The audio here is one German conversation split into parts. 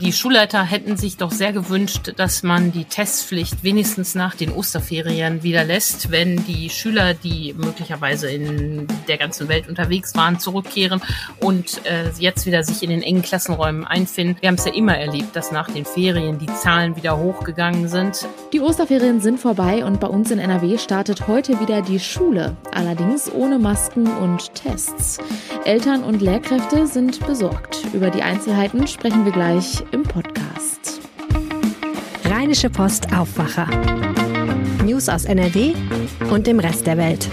Die Schulleiter hätten sich doch sehr gewünscht, dass man die Testpflicht wenigstens nach den Osterferien wieder lässt, wenn die Schüler, die möglicherweise in der ganzen Welt unterwegs waren, zurückkehren und äh, jetzt wieder sich in den engen Klassenräumen einfinden. Wir haben es ja immer erlebt, dass nach den Ferien die Zahlen wieder hochgegangen sind. Die Osterferien sind vorbei und bei uns in NRW startet heute wieder die Schule, allerdings ohne Masken und Tests. Eltern und Lehrkräfte sind besorgt. Über die Einzelheiten sprechen wir gleich im Podcast. Rheinische Post Aufwacher. News aus NRW und dem Rest der Welt.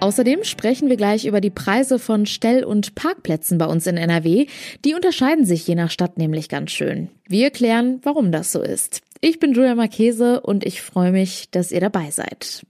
Außerdem sprechen wir gleich über die Preise von Stell- und Parkplätzen bei uns in NRW. Die unterscheiden sich je nach Stadt nämlich ganz schön. Wir klären, warum das so ist. Ich bin Julia Marchese und ich freue mich, dass ihr dabei seid.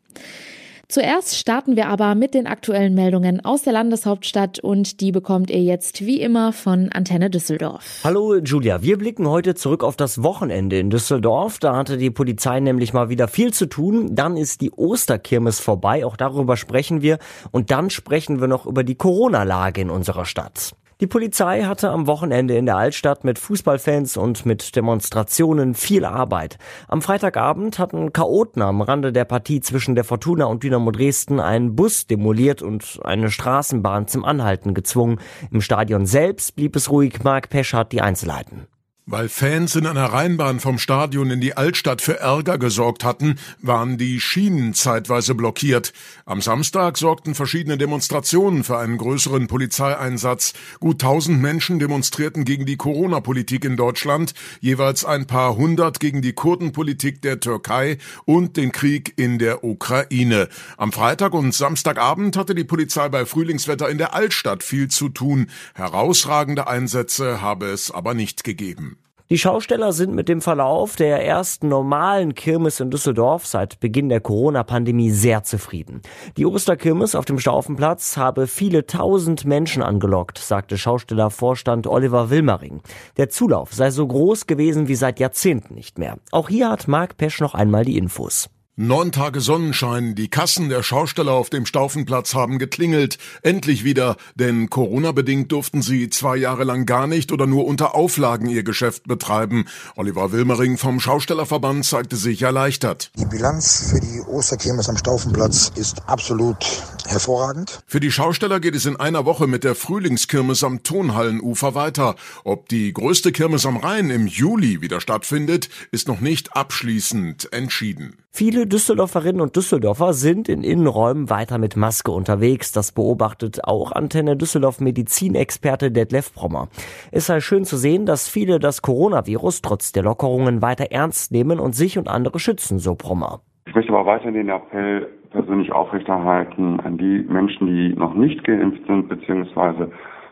Zuerst starten wir aber mit den aktuellen Meldungen aus der Landeshauptstadt und die bekommt ihr jetzt wie immer von Antenne Düsseldorf. Hallo Julia, wir blicken heute zurück auf das Wochenende in Düsseldorf. Da hatte die Polizei nämlich mal wieder viel zu tun. Dann ist die Osterkirmes vorbei, auch darüber sprechen wir. Und dann sprechen wir noch über die Corona-Lage in unserer Stadt. Die Polizei hatte am Wochenende in der Altstadt mit Fußballfans und mit Demonstrationen viel Arbeit. Am Freitagabend hatten Chaoten am Rande der Partie zwischen der Fortuna und Dynamo Dresden einen Bus demoliert und eine Straßenbahn zum Anhalten gezwungen. Im Stadion selbst blieb es ruhig. Mark Pesch hat die Einzelheiten. Weil Fans in einer Rheinbahn vom Stadion in die Altstadt für Ärger gesorgt hatten, waren die Schienen zeitweise blockiert. Am Samstag sorgten verschiedene Demonstrationen für einen größeren Polizeieinsatz. Gut tausend Menschen demonstrierten gegen die Corona-Politik in Deutschland, jeweils ein paar hundert gegen die Kurdenpolitik der Türkei und den Krieg in der Ukraine. Am Freitag und Samstagabend hatte die Polizei bei Frühlingswetter in der Altstadt viel zu tun. Herausragende Einsätze habe es aber nicht gegeben. Die Schausteller sind mit dem Verlauf der ersten normalen Kirmes in Düsseldorf seit Beginn der Corona-Pandemie sehr zufrieden. Die Osterkirmes auf dem Staufenplatz habe viele tausend Menschen angelockt, sagte Schaustellervorstand Oliver Wilmering. Der Zulauf sei so groß gewesen wie seit Jahrzehnten nicht mehr. Auch hier hat Marc Pesch noch einmal die Infos. Neun Tage Sonnenschein, die Kassen der Schausteller auf dem Staufenplatz haben geklingelt. Endlich wieder, denn Corona-bedingt durften sie zwei Jahre lang gar nicht oder nur unter Auflagen ihr Geschäft betreiben. Oliver Wilmering vom Schaustellerverband zeigte sich erleichtert. Die Bilanz für die Osterkirmes am Staufenplatz ist absolut hervorragend. Für die Schausteller geht es in einer Woche mit der Frühlingskirmes am Tonhallenufer weiter. Ob die größte Kirmes am Rhein im Juli wieder stattfindet, ist noch nicht abschließend entschieden. Viele Düsseldorferinnen und Düsseldorfer sind in Innenräumen weiter mit Maske unterwegs. Das beobachtet auch Antenne Düsseldorf Medizinexperte Detlef Brommer. Es sei schön zu sehen, dass viele das Coronavirus trotz der Lockerungen weiter ernst nehmen und sich und andere schützen, so Brommer. Ich möchte aber weiter den Appell persönlich aufrechterhalten an die Menschen, die noch nicht geimpft sind bzw.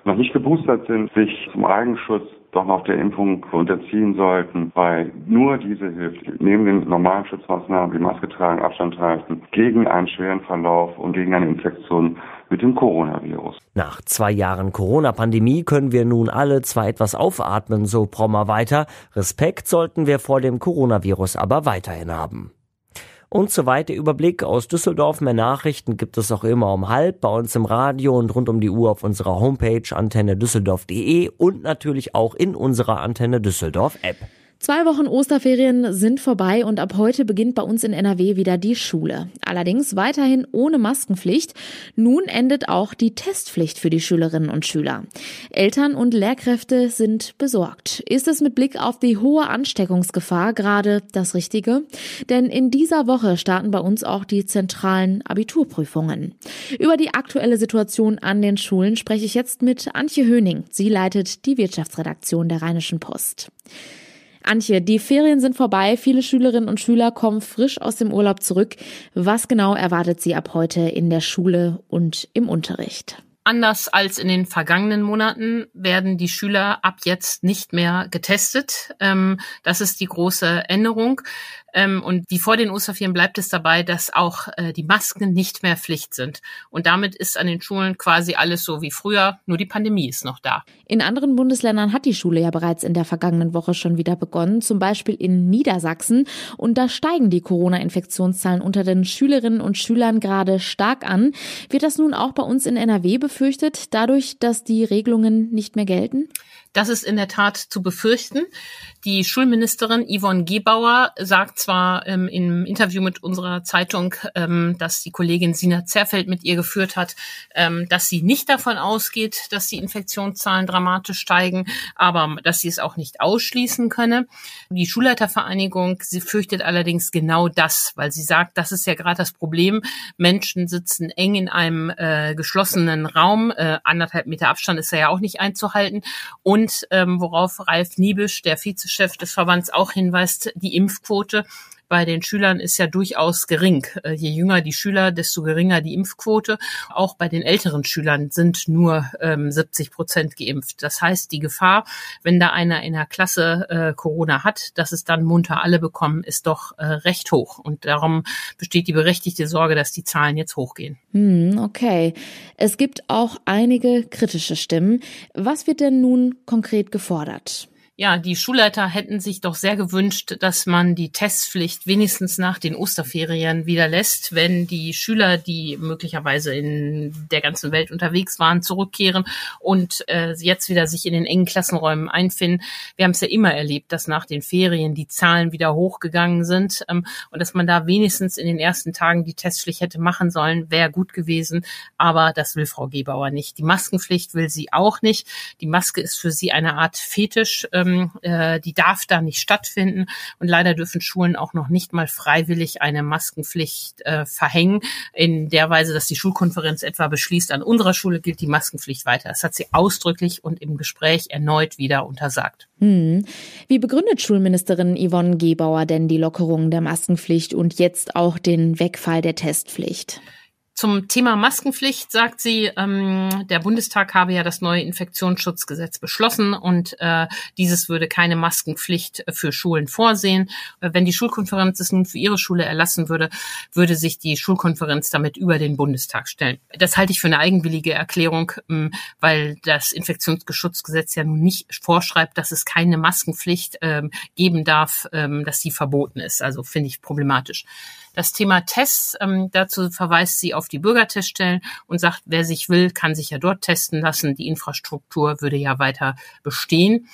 noch nicht geboostert sind, sich zum Eigenschutz doch noch der Impfung unterziehen sollten, weil nur diese hilft, neben den normalen Schutzmaßnahmen wie Maske tragen, Abstand halten, gegen einen schweren Verlauf und gegen eine Infektion mit dem Coronavirus. Nach zwei Jahren Corona-Pandemie können wir nun alle zwar etwas aufatmen, so Prommer weiter, Respekt sollten wir vor dem Coronavirus aber weiterhin haben. Und so weiter Überblick aus Düsseldorf. Mehr Nachrichten gibt es auch immer um halb bei uns im Radio und rund um die Uhr auf unserer Homepage antennedüsseldorf.de und natürlich auch in unserer Antenne Düsseldorf App. Zwei Wochen Osterferien sind vorbei und ab heute beginnt bei uns in NRW wieder die Schule. Allerdings weiterhin ohne Maskenpflicht. Nun endet auch die Testpflicht für die Schülerinnen und Schüler. Eltern und Lehrkräfte sind besorgt. Ist es mit Blick auf die hohe Ansteckungsgefahr gerade das Richtige? Denn in dieser Woche starten bei uns auch die zentralen Abiturprüfungen. Über die aktuelle Situation an den Schulen spreche ich jetzt mit Antje Höning. Sie leitet die Wirtschaftsredaktion der Rheinischen Post. Antje, die Ferien sind vorbei. Viele Schülerinnen und Schüler kommen frisch aus dem Urlaub zurück. Was genau erwartet sie ab heute in der Schule und im Unterricht? Anders als in den vergangenen Monaten werden die Schüler ab jetzt nicht mehr getestet. Ähm, das ist die große Änderung. Ähm, und wie vor den Osterferien bleibt es dabei, dass auch äh, die Masken nicht mehr Pflicht sind. Und damit ist an den Schulen quasi alles so wie früher, nur die Pandemie ist noch da. In anderen Bundesländern hat die Schule ja bereits in der vergangenen Woche schon wieder begonnen, zum Beispiel in Niedersachsen. Und da steigen die Corona-Infektionszahlen unter den Schülerinnen und Schülern gerade stark an. Wird das nun auch bei uns in NRW befürchtet, dadurch, dass die Regelungen nicht mehr gelten? Das ist in der Tat zu befürchten. Die Schulministerin Yvonne Gebauer sagt zwar ähm, im Interview mit unserer Zeitung, ähm, dass die Kollegin Sina Zerfeld mit ihr geführt hat, ähm, dass sie nicht davon ausgeht, dass die Infektionszahlen dramatisch steigen, aber dass sie es auch nicht ausschließen könne. Die Schulleitervereinigung, sie fürchtet allerdings genau das, weil sie sagt, das ist ja gerade das Problem. Menschen sitzen eng in einem äh, geschlossenen Raum, äh, anderthalb Meter Abstand ist ja auch nicht einzuhalten und und ähm, worauf Ralf Niebisch, der Vizechef des Verbands, auch hinweist, die Impfquote bei den Schülern ist ja durchaus gering. Äh, je jünger die Schüler, desto geringer die Impfquote. Auch bei den älteren Schülern sind nur ähm, 70 Prozent geimpft. Das heißt, die Gefahr, wenn da einer in der Klasse äh, Corona hat, dass es dann munter alle bekommen, ist doch äh, recht hoch. Und darum besteht die berechtigte Sorge, dass die Zahlen jetzt hochgehen. Hm, okay. Es gibt auch einige kritische Stimmen. Was wird denn nun konkret gefordert? Ja, die Schulleiter hätten sich doch sehr gewünscht, dass man die Testpflicht wenigstens nach den Osterferien wieder lässt, wenn die Schüler, die möglicherweise in der ganzen Welt unterwegs waren, zurückkehren und äh, jetzt wieder sich in den engen Klassenräumen einfinden. Wir haben es ja immer erlebt, dass nach den Ferien die Zahlen wieder hochgegangen sind ähm, und dass man da wenigstens in den ersten Tagen die Testpflicht hätte machen sollen, wäre gut gewesen. Aber das will Frau Gebauer nicht. Die Maskenpflicht will sie auch nicht. Die Maske ist für sie eine Art Fetisch. Ähm, ähm, äh, die darf da nicht stattfinden. Und leider dürfen Schulen auch noch nicht mal freiwillig eine Maskenpflicht äh, verhängen, in der Weise, dass die Schulkonferenz etwa beschließt, an unserer Schule gilt die Maskenpflicht weiter. Das hat sie ausdrücklich und im Gespräch erneut wieder untersagt. Hm. Wie begründet Schulministerin Yvonne Gebauer denn die Lockerung der Maskenpflicht und jetzt auch den Wegfall der Testpflicht? Zum Thema Maskenpflicht sagt sie, ähm, der Bundestag habe ja das neue Infektionsschutzgesetz beschlossen und äh, dieses würde keine Maskenpflicht für Schulen vorsehen. Äh, wenn die Schulkonferenz es nun für ihre Schule erlassen würde, würde sich die Schulkonferenz damit über den Bundestag stellen. Das halte ich für eine eigenwillige Erklärung, ähm, weil das Infektionsschutzgesetz ja nun nicht vorschreibt, dass es keine Maskenpflicht ähm, geben darf, ähm, dass sie verboten ist. Also finde ich problematisch. Das Thema Tests, ähm, dazu verweist sie auf die Bürgerteststellen und sagt, wer sich will, kann sich ja dort testen lassen. Die Infrastruktur würde ja weiter bestehen.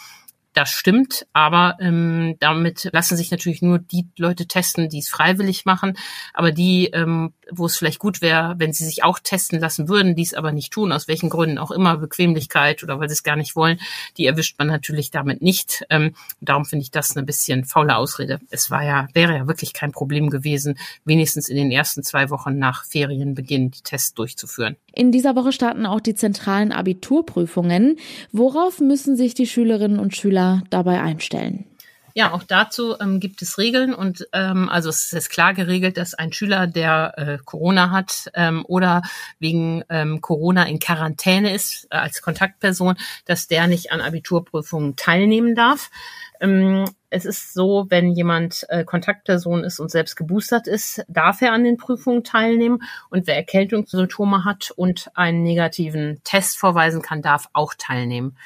Das stimmt, aber ähm, damit lassen sich natürlich nur die Leute testen, die es freiwillig machen. Aber die, ähm, wo es vielleicht gut wäre, wenn sie sich auch testen lassen würden, die es aber nicht tun, aus welchen Gründen auch immer, Bequemlichkeit oder weil sie es gar nicht wollen, die erwischt man natürlich damit nicht. Ähm, darum finde ich das eine bisschen faule Ausrede. Es war ja, wäre ja wirklich kein Problem gewesen, wenigstens in den ersten zwei Wochen nach Ferienbeginn die Tests durchzuführen. In dieser Woche starten auch die zentralen Abiturprüfungen. Worauf müssen sich die Schülerinnen und Schüler dabei einstellen? Ja, auch dazu ähm, gibt es Regeln und ähm, also es ist klar geregelt, dass ein Schüler, der äh, Corona hat ähm, oder wegen ähm, Corona in Quarantäne ist äh, als Kontaktperson, dass der nicht an Abiturprüfungen teilnehmen darf. Ähm, es ist so, wenn jemand äh, Kontaktperson ist und selbst geboostert ist, darf er an den Prüfungen teilnehmen. Und wer Erkältungssymptome hat und einen negativen Test vorweisen kann, darf auch teilnehmen.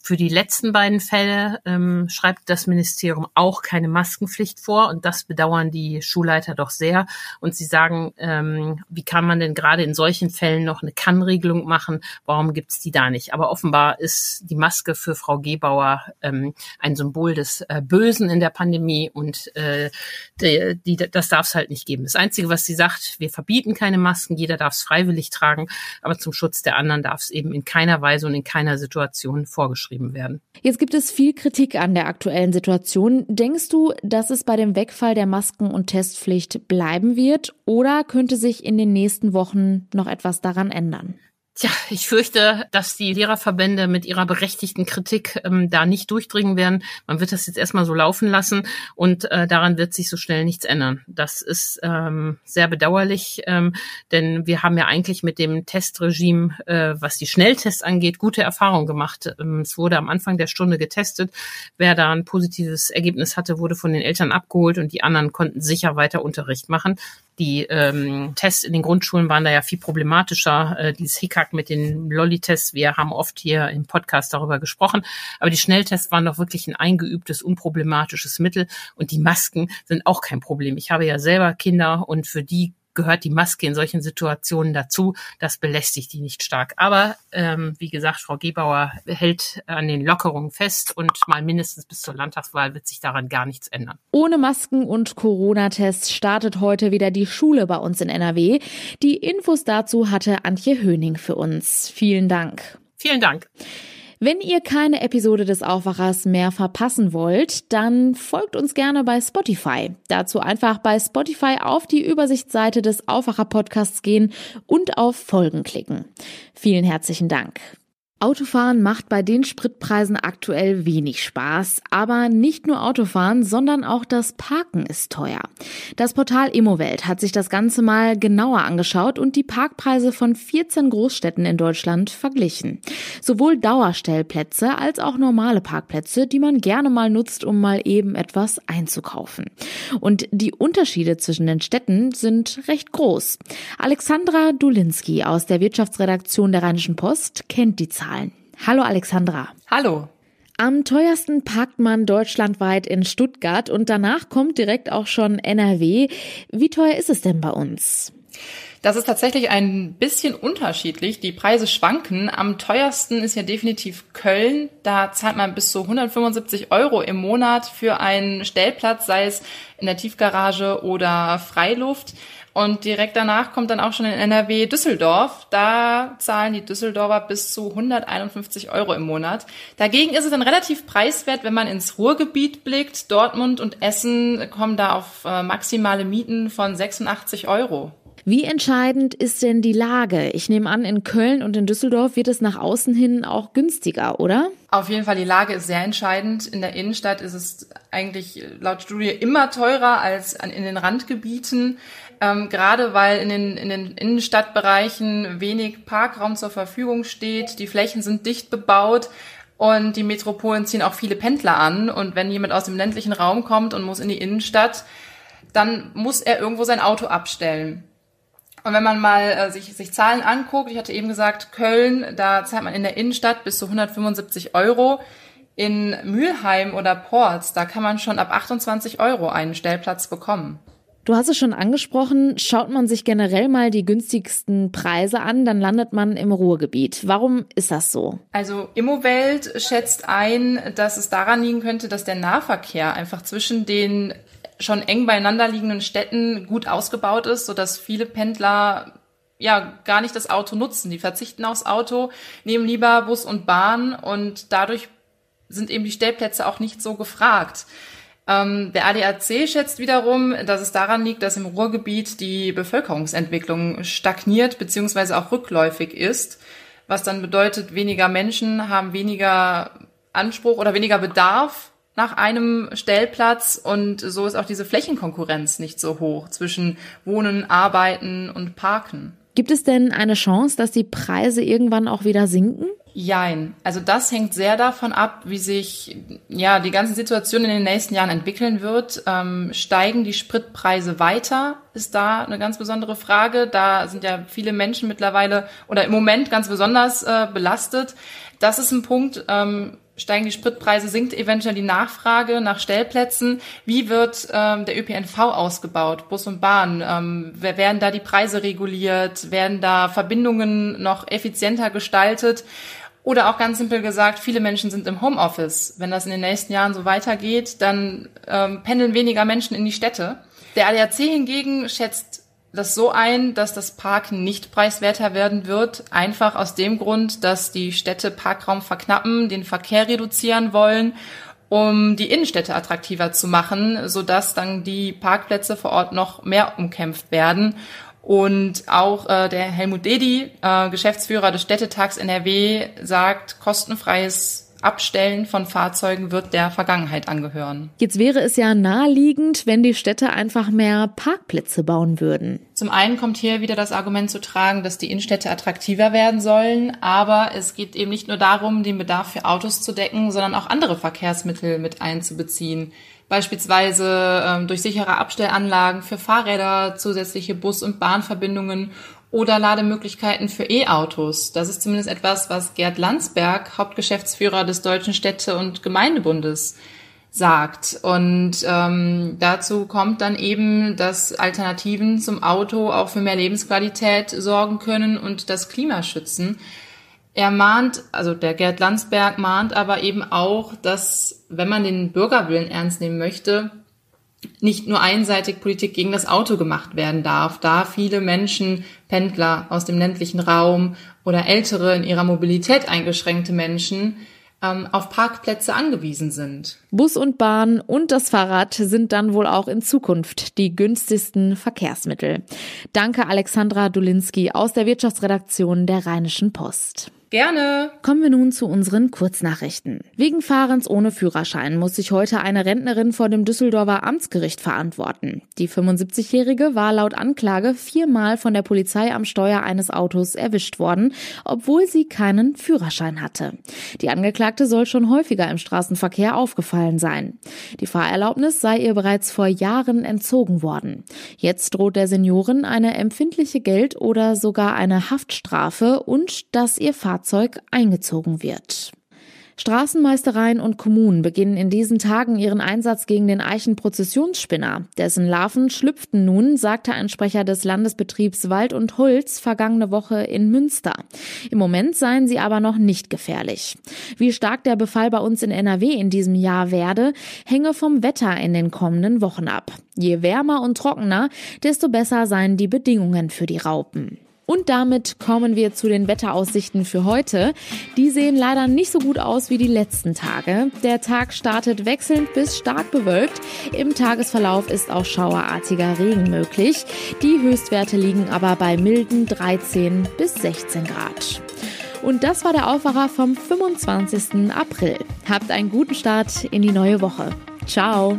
Für die letzten beiden Fälle ähm, schreibt das Ministerium auch keine Maskenpflicht vor und das bedauern die Schulleiter doch sehr. Und sie sagen, ähm, wie kann man denn gerade in solchen Fällen noch eine Kann-Regelung machen? Warum gibt's die da nicht? Aber offenbar ist die Maske für Frau Gebauer ähm, ein Symbol des äh, Bösen in der Pandemie und äh, die, die, das darf es halt nicht geben. Das Einzige, was sie sagt, wir verbieten keine Masken, jeder darf es freiwillig tragen, aber zum Schutz der anderen darf es eben in keiner Weise und in keiner Situation vorgeschrieben geschrieben werden. Jetzt gibt es viel Kritik an der aktuellen Situation. Denkst du, dass es bei dem Wegfall der Masken- und Testpflicht bleiben wird oder könnte sich in den nächsten Wochen noch etwas daran ändern? Tja, ich fürchte, dass die Lehrerverbände mit ihrer berechtigten Kritik ähm, da nicht durchdringen werden. Man wird das jetzt erstmal so laufen lassen und äh, daran wird sich so schnell nichts ändern. Das ist ähm, sehr bedauerlich, ähm, denn wir haben ja eigentlich mit dem Testregime, äh, was die Schnelltests angeht, gute Erfahrungen gemacht. Ähm, es wurde am Anfang der Stunde getestet. Wer da ein positives Ergebnis hatte, wurde von den Eltern abgeholt und die anderen konnten sicher weiter Unterricht machen. Die ähm, Tests in den Grundschulen waren da ja viel problematischer. Äh, dieses Hickhack mit den Lolli-Tests, wir haben oft hier im Podcast darüber gesprochen. Aber die Schnelltests waren doch wirklich ein eingeübtes, unproblematisches Mittel. Und die Masken sind auch kein Problem. Ich habe ja selber Kinder und für die gehört die Maske in solchen Situationen dazu. Das belästigt die nicht stark. Aber ähm, wie gesagt, Frau Gebauer hält an den Lockerungen fest und mal mindestens bis zur Landtagswahl wird sich daran gar nichts ändern. Ohne Masken und Corona-Tests startet heute wieder die Schule bei uns in NRW. Die Infos dazu hatte Antje Höning für uns. Vielen Dank. Vielen Dank. Wenn ihr keine Episode des Aufwachers mehr verpassen wollt, dann folgt uns gerne bei Spotify. Dazu einfach bei Spotify auf die Übersichtsseite des Aufwacher Podcasts gehen und auf Folgen klicken. Vielen herzlichen Dank. Autofahren macht bei den Spritpreisen aktuell wenig Spaß, aber nicht nur Autofahren, sondern auch das Parken ist teuer. Das Portal Immowelt hat sich das Ganze mal genauer angeschaut und die Parkpreise von 14 Großstädten in Deutschland verglichen. Sowohl Dauerstellplätze als auch normale Parkplätze, die man gerne mal nutzt, um mal eben etwas einzukaufen. Und die Unterschiede zwischen den Städten sind recht groß. Alexandra Dulinski aus der Wirtschaftsredaktion der Rheinischen Post kennt die Zahlen. Zahlen. Hallo Alexandra. Hallo. Am teuersten parkt man deutschlandweit in Stuttgart und danach kommt direkt auch schon NRW. Wie teuer ist es denn bei uns? Das ist tatsächlich ein bisschen unterschiedlich. Die Preise schwanken. Am teuersten ist ja definitiv Köln. Da zahlt man bis zu 175 Euro im Monat für einen Stellplatz, sei es in der Tiefgarage oder Freiluft. Und direkt danach kommt dann auch schon in NRW Düsseldorf. Da zahlen die Düsseldorfer bis zu 151 Euro im Monat. Dagegen ist es dann relativ preiswert, wenn man ins Ruhrgebiet blickt. Dortmund und Essen kommen da auf äh, maximale Mieten von 86 Euro. Wie entscheidend ist denn die Lage? Ich nehme an, in Köln und in Düsseldorf wird es nach außen hin auch günstiger, oder? Auf jeden Fall, die Lage ist sehr entscheidend. In der Innenstadt ist es eigentlich laut Studie immer teurer als in den Randgebieten. Ähm, gerade weil in den, in den Innenstadtbereichen wenig Parkraum zur Verfügung steht. Die Flächen sind dicht bebaut. Und die Metropolen ziehen auch viele Pendler an. Und wenn jemand aus dem ländlichen Raum kommt und muss in die Innenstadt, dann muss er irgendwo sein Auto abstellen. Und wenn man mal äh, sich, sich Zahlen anguckt, ich hatte eben gesagt, Köln, da zahlt man in der Innenstadt bis zu 175 Euro. In Mülheim oder Ports, da kann man schon ab 28 Euro einen Stellplatz bekommen. Du hast es schon angesprochen, schaut man sich generell mal die günstigsten Preise an, dann landet man im Ruhrgebiet. Warum ist das so? Also Immowelt schätzt ein, dass es daran liegen könnte, dass der Nahverkehr einfach zwischen den schon eng beieinander liegenden Städten gut ausgebaut ist, sodass viele Pendler ja gar nicht das Auto nutzen. Die verzichten aufs Auto, nehmen lieber Bus und Bahn und dadurch sind eben die Stellplätze auch nicht so gefragt. Ähm, der ADAC schätzt wiederum, dass es daran liegt, dass im Ruhrgebiet die Bevölkerungsentwicklung stagniert bzw. auch rückläufig ist, was dann bedeutet, weniger Menschen haben weniger Anspruch oder weniger Bedarf nach einem Stellplatz und so ist auch diese Flächenkonkurrenz nicht so hoch zwischen Wohnen, Arbeiten und Parken. Gibt es denn eine Chance, dass die Preise irgendwann auch wieder sinken? Jein. Also das hängt sehr davon ab, wie sich ja die ganze Situation in den nächsten Jahren entwickeln wird. Ähm, steigen die Spritpreise weiter? Ist da eine ganz besondere Frage. Da sind ja viele Menschen mittlerweile oder im Moment ganz besonders äh, belastet. Das ist ein Punkt. Ähm, steigen die Spritpreise, sinkt eventuell die Nachfrage nach Stellplätzen. Wie wird ähm, der ÖPNV ausgebaut, Bus und Bahn? Ähm, werden da die Preise reguliert? Werden da Verbindungen noch effizienter gestaltet? Oder auch ganz simpel gesagt, viele Menschen sind im Homeoffice. Wenn das in den nächsten Jahren so weitergeht, dann ähm, pendeln weniger Menschen in die Städte. Der ADAC hingegen schätzt das so ein, dass das Parken nicht preiswerter werden wird, einfach aus dem Grund, dass die Städte Parkraum verknappen, den Verkehr reduzieren wollen, um die Innenstädte attraktiver zu machen, sodass dann die Parkplätze vor Ort noch mehr umkämpft werden. Und auch äh, der Helmut Dedi, äh, Geschäftsführer des Städtetags NRW, sagt, kostenfreies Abstellen von Fahrzeugen wird der Vergangenheit angehören. Jetzt wäre es ja naheliegend, wenn die Städte einfach mehr Parkplätze bauen würden. Zum einen kommt hier wieder das Argument zu tragen, dass die Innenstädte attraktiver werden sollen, aber es geht eben nicht nur darum, den Bedarf für Autos zu decken, sondern auch andere Verkehrsmittel mit einzubeziehen. Beispielsweise ähm, durch sichere Abstellanlagen für Fahrräder, zusätzliche Bus- und Bahnverbindungen oder Lademöglichkeiten für E-Autos. Das ist zumindest etwas, was Gerd Landsberg, Hauptgeschäftsführer des Deutschen Städte- und Gemeindebundes, sagt. Und ähm, dazu kommt dann eben, dass Alternativen zum Auto auch für mehr Lebensqualität sorgen können und das Klima schützen. Er mahnt, also der Gerd Landsberg mahnt aber eben auch, dass wenn man den Bürgerwillen ernst nehmen möchte, nicht nur einseitig Politik gegen das Auto gemacht werden darf, da viele Menschen, Pendler aus dem ländlichen Raum oder ältere in ihrer Mobilität eingeschränkte Menschen ähm, auf Parkplätze angewiesen sind. Bus und Bahn und das Fahrrad sind dann wohl auch in Zukunft die günstigsten Verkehrsmittel. Danke Alexandra Dulinski aus der Wirtschaftsredaktion der Rheinischen Post. Gerne. Kommen wir nun zu unseren Kurznachrichten. Wegen Fahrens ohne Führerschein muss sich heute eine Rentnerin vor dem Düsseldorfer Amtsgericht verantworten. Die 75-Jährige war laut Anklage viermal von der Polizei am Steuer eines Autos erwischt worden, obwohl sie keinen Führerschein hatte. Die Angeklagte soll schon häufiger im Straßenverkehr aufgefallen sein. Die Fahrerlaubnis sei ihr bereits vor Jahren entzogen worden. Jetzt droht der Seniorin eine empfindliche Geld- oder sogar eine Haftstrafe und dass ihr Fahrzeug Fahrzeug eingezogen wird. Straßenmeistereien und Kommunen beginnen in diesen Tagen ihren Einsatz gegen den Eichenprozessionsspinner. Dessen Larven schlüpften nun, sagte ein Sprecher des Landesbetriebs Wald und Holz vergangene Woche in Münster. Im Moment seien sie aber noch nicht gefährlich. Wie stark der Befall bei uns in NRW in diesem Jahr werde, hänge vom Wetter in den kommenden Wochen ab. Je wärmer und trockener, desto besser seien die Bedingungen für die Raupen. Und damit kommen wir zu den Wetteraussichten für heute. Die sehen leider nicht so gut aus wie die letzten Tage. Der Tag startet wechselnd bis stark bewölkt. Im Tagesverlauf ist auch schauerartiger Regen möglich. Die Höchstwerte liegen aber bei milden 13 bis 16 Grad. Und das war der Aufwacher vom 25. April. Habt einen guten Start in die neue Woche. Ciao.